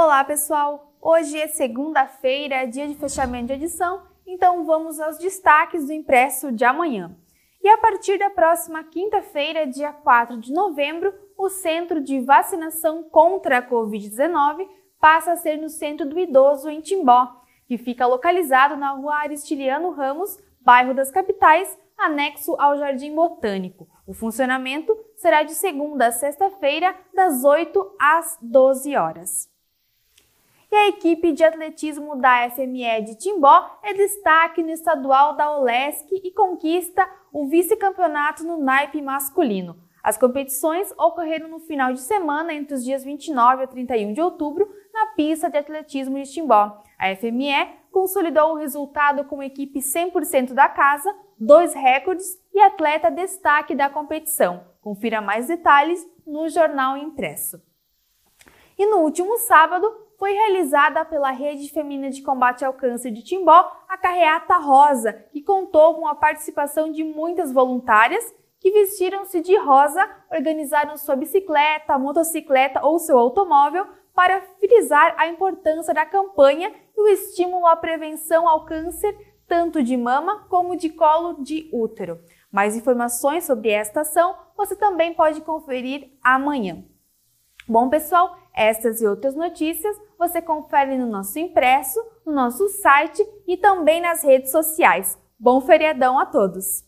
Olá, pessoal! Hoje é segunda-feira, dia de fechamento de edição, então vamos aos destaques do impresso de amanhã. E a partir da próxima quinta-feira, dia 4 de novembro, o Centro de Vacinação contra a Covid-19 passa a ser no Centro do Idoso em Timbó, que fica localizado na rua Aristiliano Ramos, bairro das Capitais, anexo ao Jardim Botânico. O funcionamento será de segunda a sexta-feira, das 8 às 12 horas. E a equipe de atletismo da FME de Timbó é destaque no estadual da Olesc e conquista o vice-campeonato no naipe masculino. As competições ocorreram no final de semana entre os dias 29 a 31 de outubro na pista de atletismo de Timbó. A FME consolidou o resultado com equipe 100% da casa, dois recordes e atleta destaque da competição. Confira mais detalhes no jornal impresso. E no último sábado, foi realizada pela Rede Feminina de Combate ao Câncer de Timbó a Carreata Rosa, que contou com a participação de muitas voluntárias que vestiram-se de rosa, organizaram sua bicicleta, motocicleta ou seu automóvel para frisar a importância da campanha e o estímulo à prevenção ao câncer tanto de mama como de colo de útero. Mais informações sobre esta ação você também pode conferir amanhã. Bom, pessoal, essas e outras notícias você confere no nosso impresso, no nosso site e também nas redes sociais. Bom feriadão a todos!